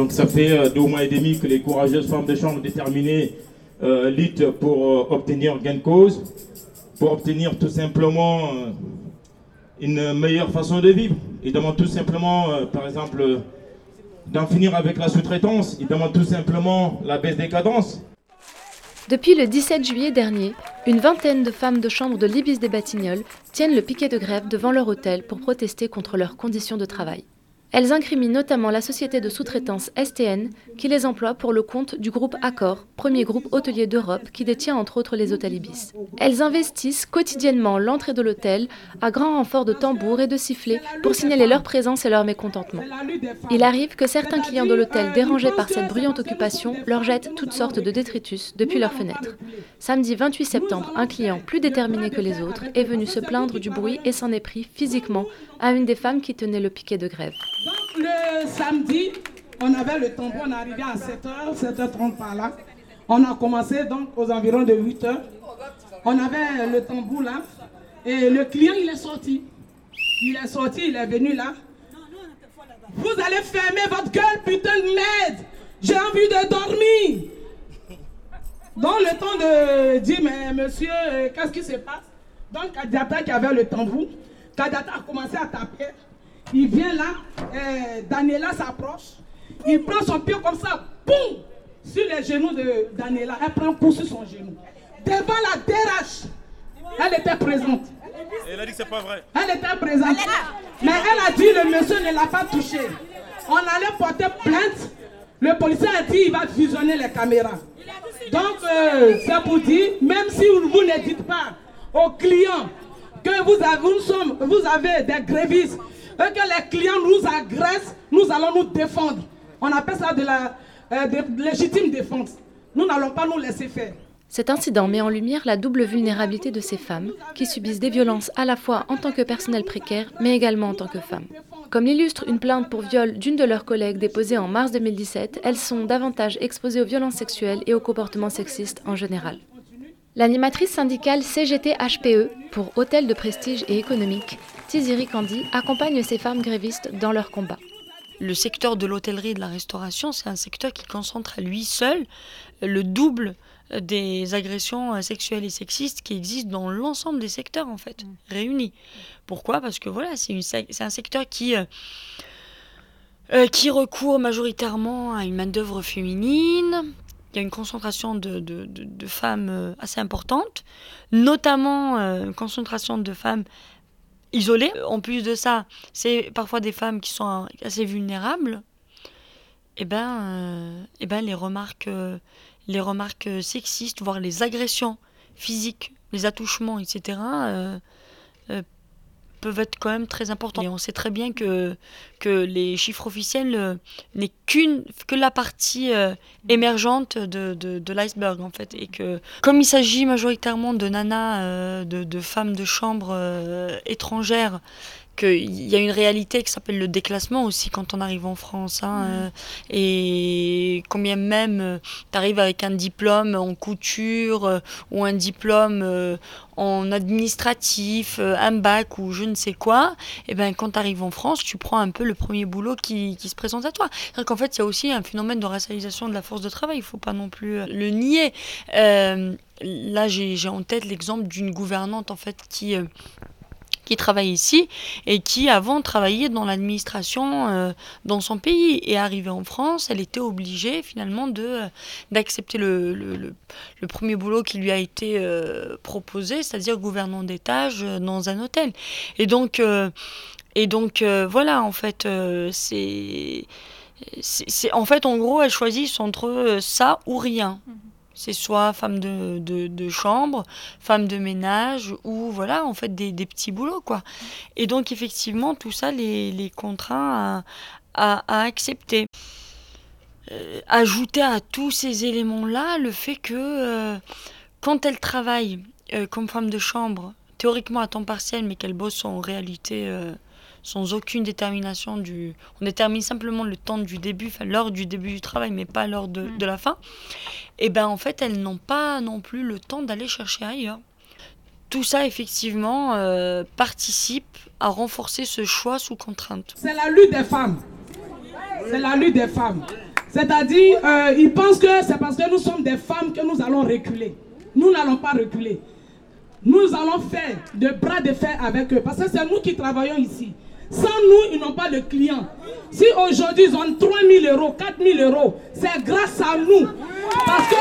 Donc ça fait deux mois et demi que les courageuses femmes de chambre déterminées luttent pour obtenir gain de cause, pour obtenir tout simplement une meilleure façon de vivre. Ils demandent tout simplement, par exemple, d'en finir avec la sous-traitance. Ils demandent tout simplement la baisse des cadences. Depuis le 17 juillet dernier, une vingtaine de femmes de chambre de l'Ibis des Batignolles tiennent le piquet de grève devant leur hôtel pour protester contre leurs conditions de travail. Elles incriminent notamment la société de sous-traitance STN qui les emploie pour le compte du groupe Accor, premier groupe hôtelier d'Europe qui détient entre autres les hôtels Ibis. Elles investissent quotidiennement l'entrée de l'hôtel à grand renfort de tambours et de sifflets pour signaler leur présence et leur mécontentement. Il arrive que certains clients de l'hôtel dérangés par cette bruyante occupation leur jettent toutes sortes de détritus depuis leurs fenêtres. Samedi 28 septembre, un client plus déterminé que les autres est venu se plaindre du bruit et s'en est pris physiquement à une des femmes qui tenait le piquet de grève. Donc le samedi, on avait le tambour, on arrivé à 7h, 7h30 par là. On a commencé donc aux environs de 8h. On avait le tambour là. Et le client, il est sorti. Il est sorti, il est venu là. Vous allez fermer votre gueule, putain de merde. J'ai envie de dormir. Donc le temps de dire, mais monsieur, qu'est-ce qui se passe? Donc Kadiata qui avait le tambour, Kadiata a commencé à taper. Il vient là, euh, Daniela s'approche, il prend son pied comme ça, boum, sur les genoux de Daniela. Elle prend un coup sur son genou. Devant la DRH, elle était présente. elle a dit que c'est pas vrai. Elle était présente. Mais elle a dit le monsieur ne l'a pas touché. On allait porter plainte. Le policier a dit il va fusionner les caméras. Donc, euh, c'est pour dire, même si vous, ne dites pas aux clients que vous avez, vous avez des grévistes et que les clients nous agressent, nous allons nous défendre. On appelle ça de la euh, légitime défense. Nous n'allons pas nous laisser faire. Cet incident met en lumière la double vulnérabilité de ces femmes qui subissent des violences à la fois en tant que personnel précaire mais également en tant que femmes. Comme l'illustre une plainte pour viol d'une de leurs collègues déposée en mars 2017, elles sont davantage exposées aux violences sexuelles et aux comportements sexistes en général. L'animatrice syndicale CGT-HPE pour Hôtel de Prestige et Économique, Tiziri Kandi, accompagne ces femmes grévistes dans leur combat. Le secteur de l'hôtellerie et de la restauration, c'est un secteur qui concentre à lui seul le double des agressions sexuelles et sexistes qui existent dans l'ensemble des secteurs en fait, mm. réunis. Pourquoi? Parce que voilà, c'est un secteur qui, euh, euh, qui recourt majoritairement à une main-d'œuvre féminine, il y a une concentration de, de, de, femmes euh, assez importante, notamment euh, une concentration de femmes isolées. En plus de ça, c'est parfois des femmes qui sont assez vulnérables. Et eh ben, euh, eh ben les remarques, les remarques sexistes, voire les agressions physiques, les attouchements, etc peuvent être quand même très importants. Et on sait très bien que, que les chiffres officiels euh, n'est qu'une que la partie euh, émergente de, de, de l'iceberg en fait. Et que comme il s'agit majoritairement de nanas, euh, de, de, femmes de chambre étrangères il y a une réalité qui s'appelle le déclassement aussi quand on arrive en France. Hein, mm. euh, et combien même euh, tu arrives avec un diplôme en couture euh, ou un diplôme en administratif, un bac ou je ne sais quoi, et ben quand tu arrives en France, tu prends un peu le premier boulot qui, qui se présente à toi. C'est qu'en fait, il y a aussi un phénomène de racialisation de la force de travail, il faut pas non plus le nier. là, j'ai en tête l'exemple d'une gouvernante en fait qui qui travaille ici et qui avant travaillait dans l'administration euh, dans son pays et arrivée en France, elle était obligée finalement de euh, d'accepter le, le, premier boulot qui lui a été euh, proposé, c'est-à-dire gouvernant d'étage dans un hôtel. Et donc et donc voilà en fait c'est c'est en fait en gros elle choisit entre ça ou rien. Mhm. C'est soit femme de, chambre, femme de ménage ou voilà, en fait, des, petits boulots, quoi. Et donc, effectivement, tout ça les, les contraint à, à, accepter. Euh, ajouter à tous ces éléments-là le fait que euh, quand elle travaille euh, comme femme de chambre, théoriquement à temps partiel, mais qu'elle bosse en réalité sans aucune détermination du. On détermine simplement le temps du début, enfin l'heure du début du travail, mais pas l'heure de, mm. de, la fin. Et ben en fait, elles n'ont pas non plus le temps d'aller chercher ailleurs. Tout ça, effectivement, euh, participe à renforcer ce choix sous contrainte. C'est la lutte des femmes. C'est la lutte des femmes. C'est-à-dire, euh, ils pensent que c'est parce que nous sommes des femmes que nous allons reculer. Nous n'allons pas reculer. Nous allons faire de bras de fer avec eux. Parce que c'est nous qui travaillons ici. Sans nous, ils n'ont pas de clients. Si aujourd'hui ils ont 3 000 euros, 4 000 euros, c'est grâce à nous. Parce que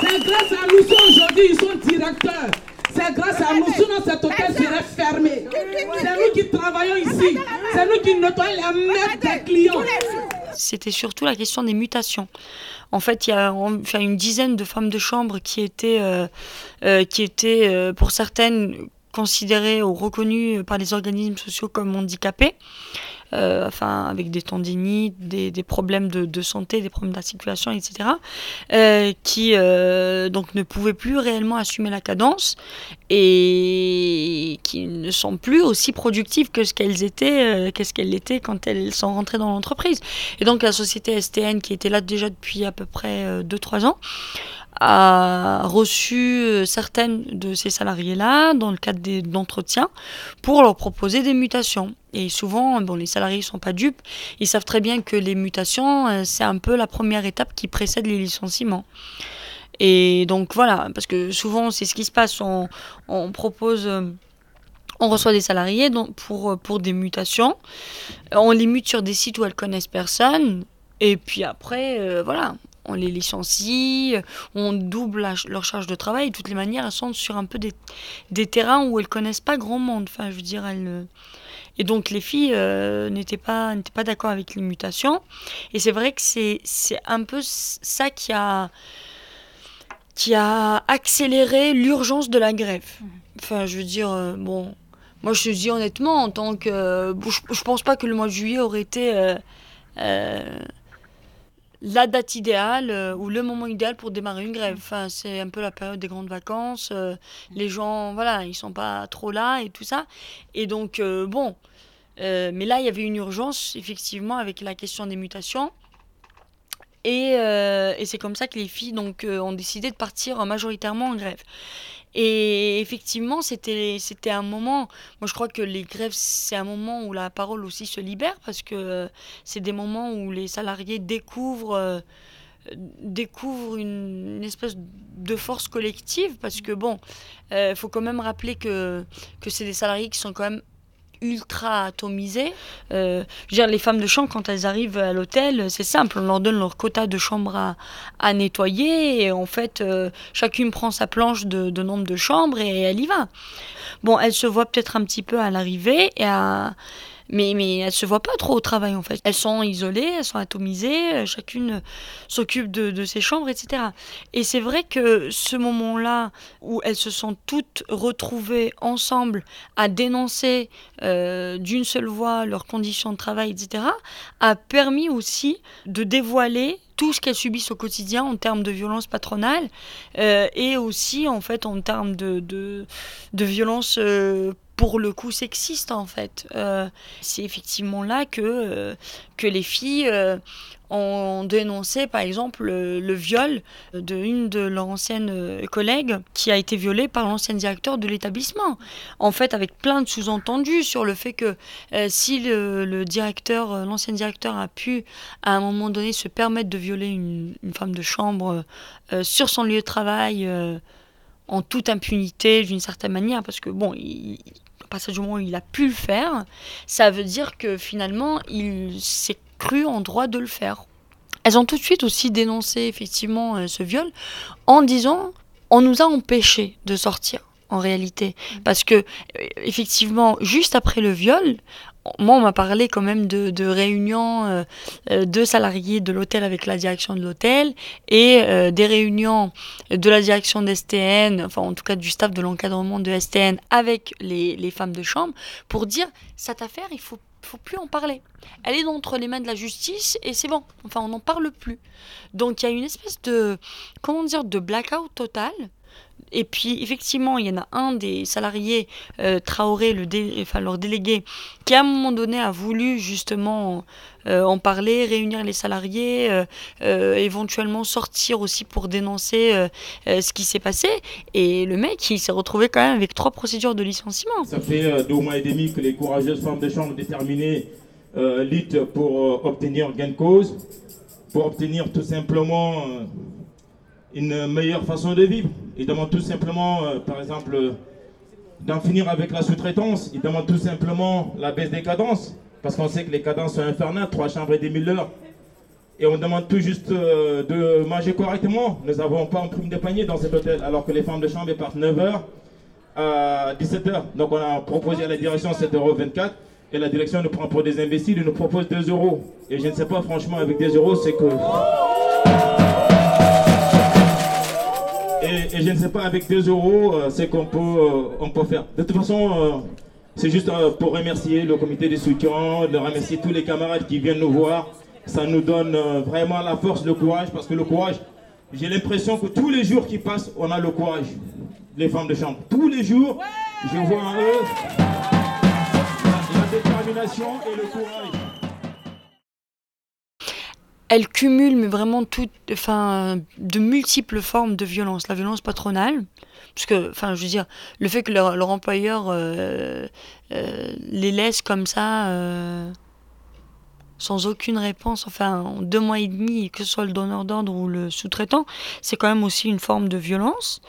c'est grâce à nous. Si aujourd'hui ils sont directeurs, c'est grâce à nous. Sinon, cet hôtel serait fermé. C'est nous qui travaillons ici. C'est nous qui nettoyons les mains des clients. C'était surtout la question des mutations. En fait, il y a une dizaine de femmes de chambre qui étaient, euh, euh, qui étaient euh, pour certaines, considérées ou reconnues par les organismes sociaux comme handicapées. Euh, enfin avec des tendinites, des, problèmes de, de, santé, des problèmes d'articulation, etc., euh, qui euh, donc ne pouvaient plus réellement assumer la cadence et qui ne sont plus aussi productives que ce qu'elles étaient, qu'est-ce qu'elles étaient quand elles sont rentrées dans l'entreprise. Et donc la société STN, qui était là déjà depuis à peu près 2-3 ans, a reçu certaines de ces salariés-là dans le cadre d'entretiens pour leur proposer des mutations. Et souvent, bon, les salariés ne sont pas dupes, ils savent très bien que les mutations, c'est un peu la première étape qui précède les licenciements. Et donc voilà, parce que souvent c'est ce qui se passe, on, propose on reçoit des salariés pour, pour des mutations. On les mute sur des sites où elles connaissent personne. Et puis après, euh, voilà, on les licencie, on double leur charge de travail. De toutes les manières, elles sont sur un peu des, des terrains où elles connaissent pas grand monde. Enfin, je veux dire, elles. Et donc les filles euh, n'étaient pas, pas d'accord avec les mutations. Et c'est vrai que c'est, un peu ça qui a, qui a accéléré l'urgence de la grève. Enfin, je veux dire, euh, bon, moi je te dis honnêtement, en tant que. Euh, je, je pense pas que le mois de juillet aurait été. Euh, la date idéale euh, ou le moment idéal pour démarrer une grève. Enfin, c'est un peu la période des grandes vacances. euh, les gens, voilà, ils sont pas trop là et tout ça. Et donc, euh, bon. Mais là, il y avait une urgence, effectivement, avec la question des mutations. Et, et c'est comme ça que les filles donc, ont décidé de partir majoritairement en grève. Et effectivement, c'était un moment. Moi, je crois que les grèves, c'est un moment où la parole aussi se libère parce que euh, c'est des moments où les salariés découvrent. euh, découvrent une, espèce de force collective parce que bon, il faut quand même rappeler que, que c'est des salariés qui sont quand même ultra atomisés. Euh, les femmes de chambre, quand elles arrivent à l'hôtel, c'est simple, on leur donne leur quota de chambre à, nettoyer et en fait, euh, chacune prend sa planche de, de nombre de chambres et elle y va. Bon, elles se voient peut-être un petit peu à l'arrivée et à... Mais, mais elles se voient pas trop au travail en fait. Elles sont isolées, elles sont atomisées, euh, chacune euh, s'occupe de, de ses chambres, etc. Et c'est vrai que ce moment-là où elles se sont toutes retrouvées ensemble à dénoncer euh, d'une seule voix leurs conditions de travail, etc., a permis aussi de dévoiler tout ce qu'elles subissent au quotidien en termes de violence patronale et aussi en fait en termes de, de, de violence pour le coup sexiste en fait. Euh, c'est effectivement là que, euh, que les filles euh, ont dénoncé par exemple le, viol d'une de leurs anciennes euh, collègues qui a été violée par l'ancien directeur de l'établissement. En fait avec plein de sous-entendus sur le fait que si le, directeur, l'ancien directeur a pu à un moment donné se permettre de violer une, une femme de chambre sur son lieu de travail en toute impunité d'une certaine manière parce que bon il, partir du moment où il a pu le faire, ça veut dire que finalement, il s'est cru en droit de le faire. Elles ont tout de suite aussi dénoncé effectivement euh, ce viol en disant on nous a empêchés de sortir en réalité parce que euh, effectivement juste après le viol moi on m'a parlé quand même de, réunions euh, euh, de salariés de l'hôtel avec la direction de l'hôtel et euh, des réunions de la direction d'STN enfin en tout cas du staff de l'encadrement de STN avec les, les femmes de chambre pour dire cette affaire il faut faut plus en parler. Elle est entre les mains de la justice et c'est bon. Enfin, on n'en parle plus. Donc, il y a une espèce de, comment dire, de blackout total. Et puis, effectivement, il y en a un des salariés, euh, Traoré, leur délégué, qui à un moment donné a voulu justement euh, en parler, réunir les salariés, euh, éventuellement sortir aussi pour dénoncer ce qui s'est passé. Et le mec, il s'est retrouvé quand même avec trois procédures de licenciement. Ça fait deux mois et demi que les courageuses femmes de chambre déterminées euh, lutte pour obtenir gain de cause, pour obtenir tout simplement une meilleure façon de vivre. Ils demandent tout simplement, par exemple, d'en finir avec la sous-traitance. Ils demandent tout simplement la baisse des cadences, parce qu'on sait que les cadences sont infernales, trois chambres et des mille heures. Et on demande tout juste de manger correctement. Nous n'avons pas un prime de panier dans cet hôtel, alors que les femmes de chambre partent 9h à 17h. Donc on a proposé à la direction 7,24 euros et la direction nous prend pour des imbéciles et nous propose 2 euros. Et je ne sais pas, franchement, avec 2 euros, c'est que. Et, je ne sais pas, avec 2 euros, euh, c'est qu'on peut, euh, peut faire. De toute façon, euh, c'est juste pour remercier le comité de soutien, de remercier tous les camarades qui viennent nous voir. Ça nous donne vraiment la force, le courage, parce que le courage, j'ai l'impression que tous les jours qui passent, on a le courage. Les femmes de chambre. Tous les jours, je vois en eux détermination et le courage. Elle cumule mais vraiment toutes, enfin, de multiples formes de violence. La violence patronale, parce que, enfin, je veux dire, le fait que leur, employeur euh, euh, les laisse comme ça, euh, sans aucune réponse, enfin, en deux mois et demi, que ce soit le donneur d'ordre ou le sous-traitant, c'est quand même aussi une forme de violence.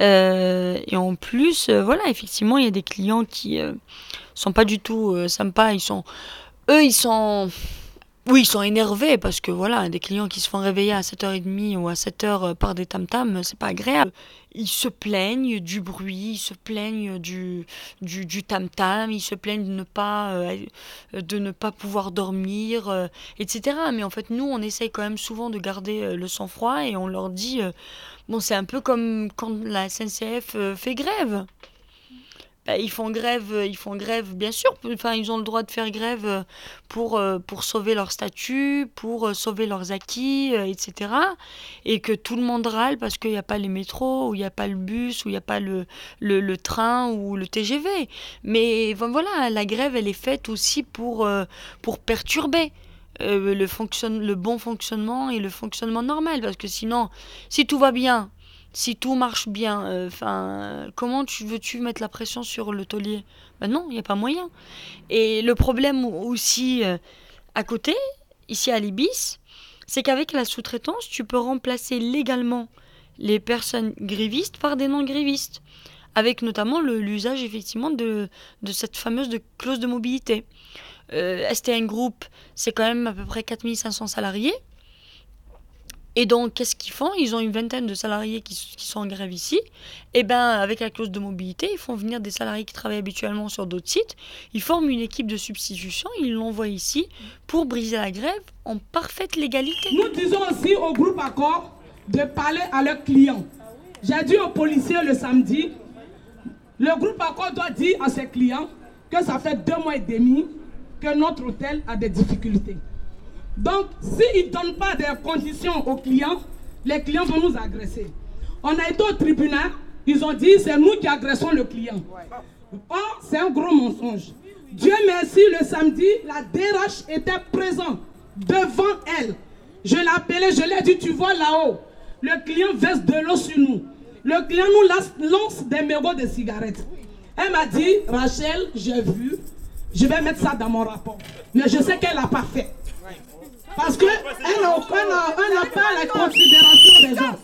et en plus, voilà, effectivement, il y a des clients qui sont pas du tout sympas. Ils sont, eux, ils sont, oui, ils sont énervés parce que voilà, des clients qui se font réveiller à 7h30 ou à 7h euh, par des tam-tams, c'est pas agréable. Ils se plaignent du bruit, ils se plaignent du, du, tam-tam, ils se plaignent de ne pas, euh, de ne pas pouvoir dormir, etc. Mais en fait, nous, on essaye quand même souvent de garder le sang-froid et on leur dit, bon, c'est un peu comme quand la SNCF fait grève. Bah, ils font grève, euh, ils font grève, bien sûr. Enfin, ils ont le droit de faire grève euh, pour, euh, pour sauver leur statut, pour sauver leurs acquis, etc. Et que tout le monde râle parce qu'il n'y a pas les métros, ou il n'y a pas le bus, ou il n'y a pas le, le, train ou le TGV. Mais voilà, la grève, elle est faite aussi pour, pour perturber. le, le bon fonctionnement et le fonctionnement normal. Parce que sinon, si tout va bien, si tout marche bien, euh, comment tu veux-tu mettre la pression sur le taulier? Ben non, il n'y a pas moyen. Et le problème aussi euh, à côté, ici à l'Ibis, c'est qu'avec la sous-traitance, tu peux remplacer légalement les personnes grévistes par des non-grévistes, avec notamment l'usage effectivement de, cette fameuse clause de mobilité. Euh, STN Group, c'est quand même à peu près 4500 salariés. Et donc, qu'est-ce qu'ils font? Ils ont une vingtaine de salariés qui, sont en grève ici. Et bien, avec la clause de mobilité, ils font venir des salariés qui travaillent habituellement sur d'autres sites. Ils forment une équipe de substitution, ils l'envoient ici pour briser la grève en parfaite légalité. Nous disons aussi au groupe Accord de parler à leurs clients. J'ai dit aux policiers le samedi, le groupe Accord doit dire à ses clients que ça fait deux mois et demi que notre hôtel a des difficultés. Donc, s'ils ne donnent pas des conditions aux clients, les clients vont nous agresser. On a été au tribunal, ils ont dit c'est nous qui agressons le client. Or, c'est un gros mensonge. Dieu merci, le samedi, la DRH était présente devant elle. Je l'ai appelée, je lui ai dit, tu vois là-haut, le client verse de l'eau sur nous. Le client nous lance, des mégots de cigarettes. Elle m'a dit, Rachel, j'ai vu, je vais mettre ça dans mon rapport. Mais je sais qu'elle n'a pas fait. Parce qu'elle n'a pas la considération des gens.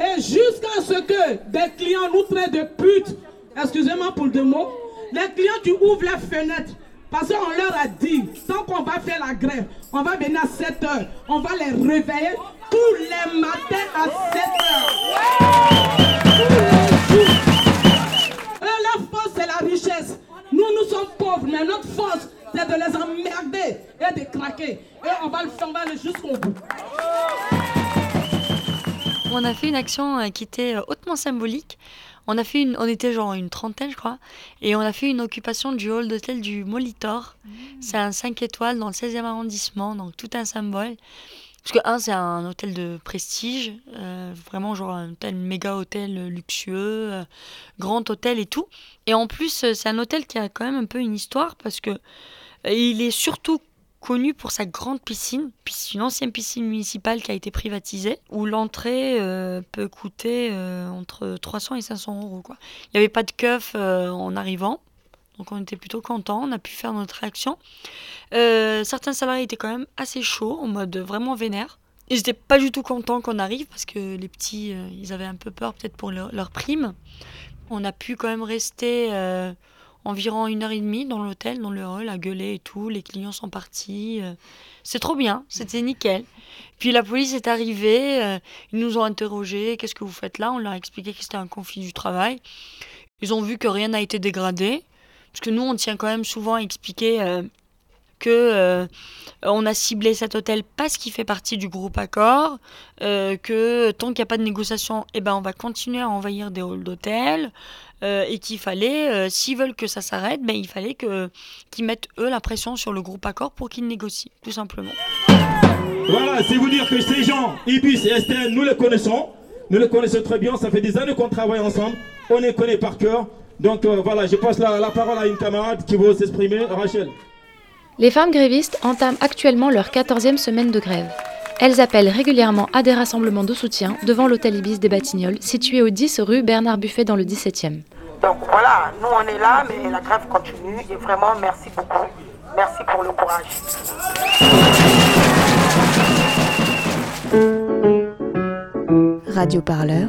Et jusqu'à ce que des clients nous traitent de putes, excusez-moi pour deux mots, les clients qui ouvrent la fenêtre, parce qu'on leur a dit, tant qu'on va faire la grève, on va venir à 7 heures, on va les réveiller tous les matins à 7 heures. Tous les jours. la force, c'est la richesse. Nous, nous sommes pauvres, mais notre force, c'est de les emmerder et de craquer. Et on va le faire, jusqu'au bout. On a fait une action euh, qui était euh, hautement symbolique. On a fait une, on était genre une trentaine, je crois, et on a fait une occupation du hall d'hôtel du Molitor. Mmh. C'est un 5 étoiles dans le 16e arrondissement, donc tout un symbole. Parce que, un, c'est un hôtel de prestige, euh, vraiment genre un hôtel, méga hôtel luxueux, grand hôtel et tout. Et en plus, c'est un hôtel qui a quand même un peu une histoire parce que il est surtout connu pour sa grande piscine, une ancienne piscine municipale qui a été privatisée, où l'entrée euh, peut coûter euh, entre 300 et 500 euros. Quoi. Il n'y avait pas de keuf euh, en arrivant, Donc on était plutôt contents, on a pu faire notre réaction. Euh, certains salariés étaient quand même assez chauds, en mode vraiment vénère. Ils n'étaient pas du tout contents qu'on arrive parce que les petits, euh, ils avaient un peu peur peut-être pour leur, leur, prime. On a pu quand même rester euh, environ une heure et demie dans l'hôtel, dans le hall, à gueuler et tout. Les clients sont partis. Euh. c'est trop bien, c'était nickel. Puis la police est arrivée, ils nous ont interrogés, qu'est-ce que vous faites là? On leur a expliqué que c'était un conflit du travail. Ils ont vu que rien n'a été dégradé. Parce que nous, on tient quand même souvent à expliquer que euh, on a ciblé cet hôtel parce qu'il fait partie du groupe Accor, euh, que tant qu'il n'y a pas de négociation, eh ben on va continuer à envahir des halls d'hôtel. Euh, et qu'il fallait, s'ils veulent que ça s'arrête, ben, il fallait que, qu'ils mettent eux la pression sur le groupe Accor pour qu'ils négocient, tout simplement. Voilà, c'est vous dire que ces gens, Ibis et Estelle, nous les connaissons, nous les connaissons très bien, ça fait des années qu'on travaille ensemble, on les connaît par cœur. Donc voilà, je passe la, la parole à une camarade qui veut s'exprimer, Rachel. Les femmes grévistes entament actuellement leur 14e semaine de grève. Elles appellent régulièrement à des rassemblements de soutien devant l'hôtel Ibis des Batignolles, situé au 10 rue Bernard Buffet dans le 17e. Donc voilà, nous on est là, mais la grève continue et vraiment merci beaucoup. Merci pour le courage. Radio Parleur,